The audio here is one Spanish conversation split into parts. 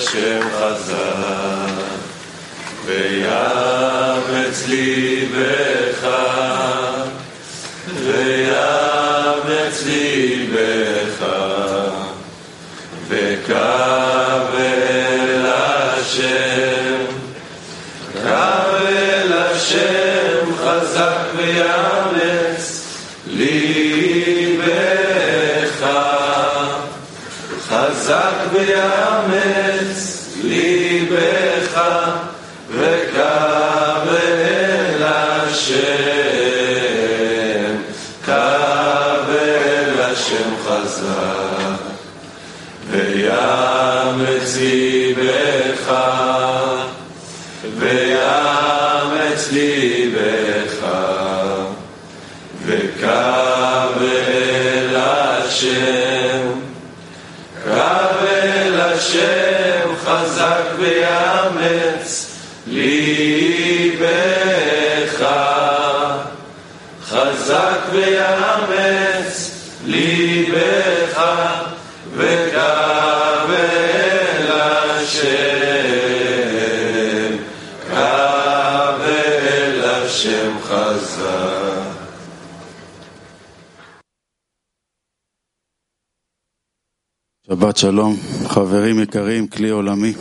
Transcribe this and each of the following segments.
השם חזק, חזק ויאמץ ליבך, וקו אל השם, קו אל השם חזק, ויאמץ ליבך, ויאמץ ליבך, וקו אל השם, שבת שלום, חברים יקרים, כלי עולמי.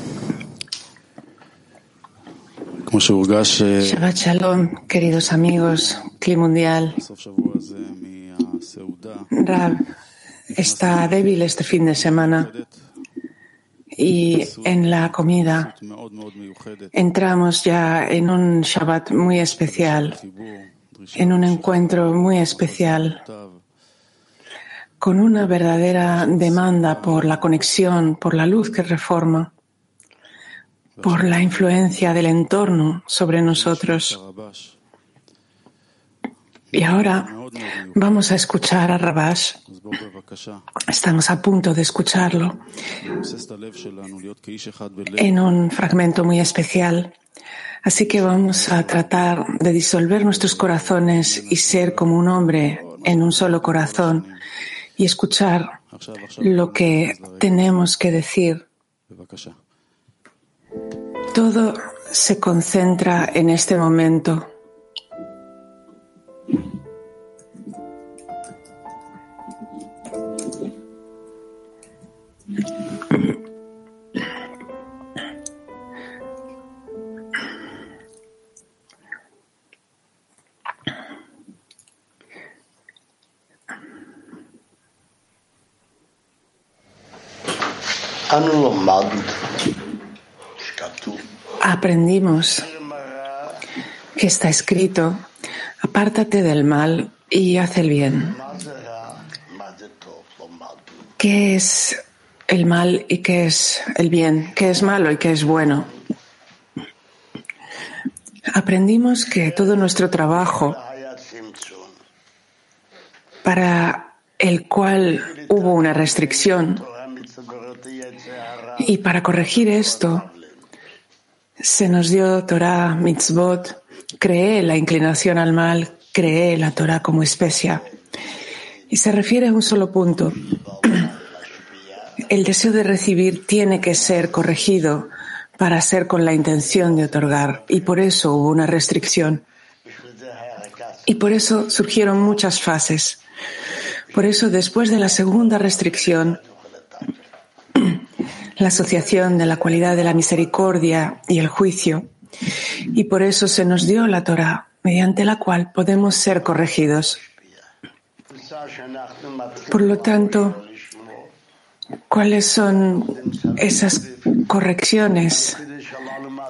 כמו שהורגש... אה, שבת שלום, queridos amigos, כלי מונדיאל. סוף שבוע זה מהסעודה. רב. está débil este fin de semana y en la comida entramos ya en un Shabbat muy especial, en un encuentro muy especial, con una verdadera demanda por la conexión, por la luz que reforma, por la influencia del entorno sobre nosotros. Y ahora vamos a escuchar a Rabash. Estamos a punto de escucharlo en un fragmento muy especial. Así que vamos a tratar de disolver nuestros corazones y ser como un hombre en un solo corazón y escuchar lo que tenemos que decir. Todo se concentra en este momento. Aprendimos que está escrito, apártate del mal y haz el bien. ¿Qué es el mal y qué es el bien, qué es malo y qué es bueno. Aprendimos que todo nuestro trabajo para el cual hubo una restricción y para corregir esto se nos dio Torah, mitzvot, creé la inclinación al mal, creé la Torah como especia. Y se refiere a un solo punto, el deseo de recibir tiene que ser corregido para ser con la intención de otorgar y por eso hubo una restricción. Y por eso surgieron muchas fases. Por eso después de la segunda restricción, la asociación de la cualidad de la misericordia y el juicio, y por eso se nos dio la Torah, mediante la cual podemos ser corregidos. Por lo tanto, cuáles son esas correcciones.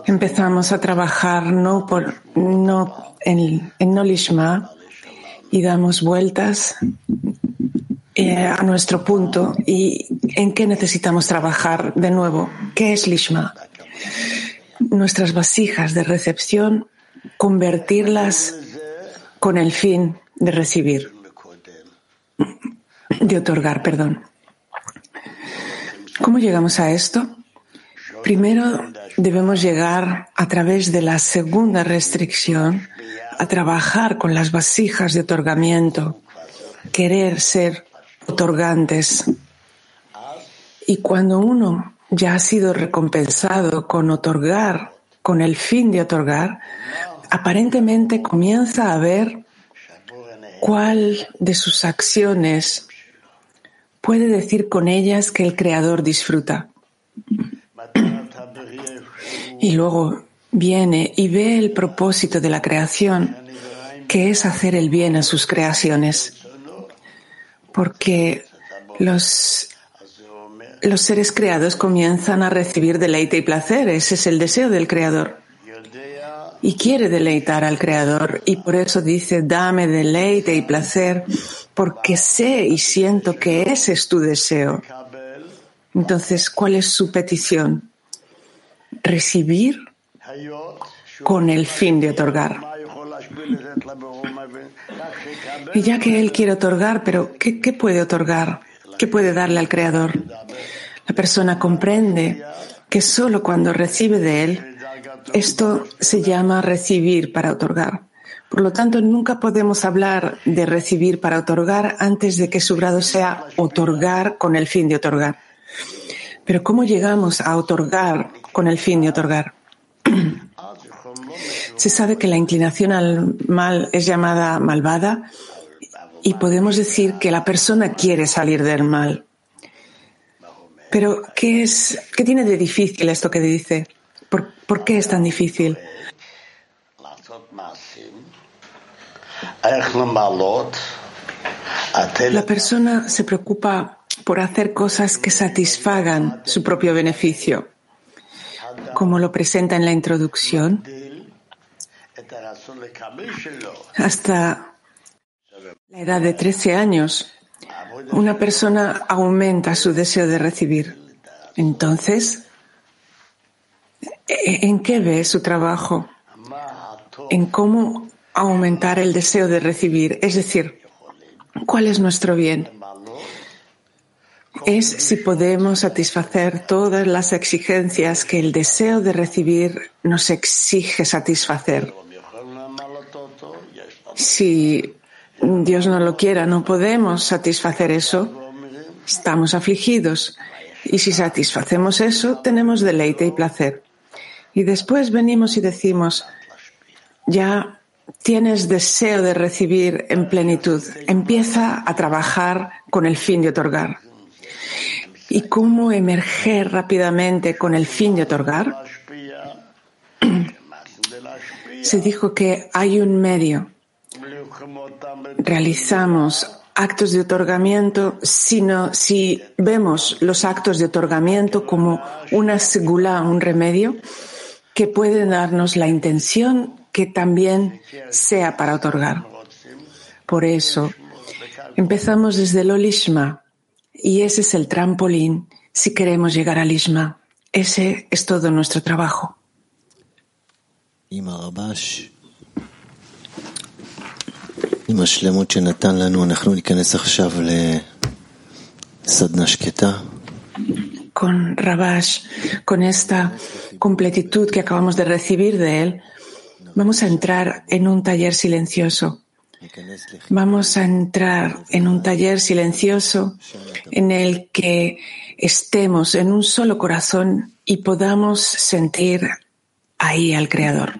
Empezamos a trabajar no, por, no en, en no lishma y damos vueltas eh, a nuestro punto y en qué necesitamos trabajar de nuevo. ¿Qué es lishma? Nuestras vasijas de recepción, convertirlas con el fin de recibir, de otorgar, perdón. ¿Cómo llegamos a esto? Primero debemos llegar a través de la segunda restricción a trabajar con las vasijas de otorgamiento, querer ser otorgantes. Y cuando uno ya ha sido recompensado con otorgar, con el fin de otorgar, aparentemente comienza a ver cuál de sus acciones puede decir con ellas que el Creador disfruta. Y luego viene y ve el propósito de la creación, que es hacer el bien a sus creaciones. Porque los, los seres creados comienzan a recibir deleite y placer. Ese es el deseo del Creador. Y quiere deleitar al Creador. Y por eso dice, dame deleite y placer, porque sé y siento que ese es tu deseo. Entonces, ¿cuál es su petición? Recibir con el fin de otorgar. Y ya que Él quiere otorgar, pero ¿qué, puede otorgar? ¿Qué puede darle al Creador? La persona comprende que solo cuando recibe de Él, esto se llama recibir para otorgar. Por lo tanto, nunca podemos hablar de recibir para otorgar antes de que su grado sea otorgar con el fin de otorgar. Pero ¿cómo llegamos a otorgar con el fin de otorgar? Se sabe que la inclinación al mal es llamada malvada y podemos decir que la persona quiere salir del mal. Pero, ¿qué, es, qué tiene de difícil esto que dice? ¿Por, ¿Por qué es tan difícil? La persona se preocupa por hacer cosas que satisfagan su propio beneficio. Como lo presenta en la introducción, hasta la edad de 13 años, una persona aumenta su deseo de recibir. Entonces, ¿en qué ve su trabajo? En cómo aumentar el deseo de recibir. Es decir, ¿cuál es nuestro bien? Es si podemos satisfacer todas las exigencias que el deseo de recibir nos exige satisfacer. Si Dios no lo quiera, no podemos satisfacer eso, estamos afligidos. Y si satisfacemos eso, tenemos deleite y placer. Y después venimos y decimos, ya tienes deseo de recibir en plenitud, empieza a trabajar con el fin de otorgar. ¿Y cómo emerger rápidamente con el fin de otorgar? Se dijo que hay un medio. Realizamos actos de otorgamiento, sino si vemos los actos de otorgamiento como una segula, un remedio, que puede darnos la intención que también sea para otorgar. Por eso, empezamos desde el Olishma y ese es el trampolín si queremos llegar al Ishma. Ese es todo nuestro trabajo. Con Rabash, con esta completitud que acabamos de recibir de él, vamos a entrar en un taller silencioso. Vamos a entrar en un taller silencioso en el que estemos en un solo corazón y podamos sentir ahí al Creador.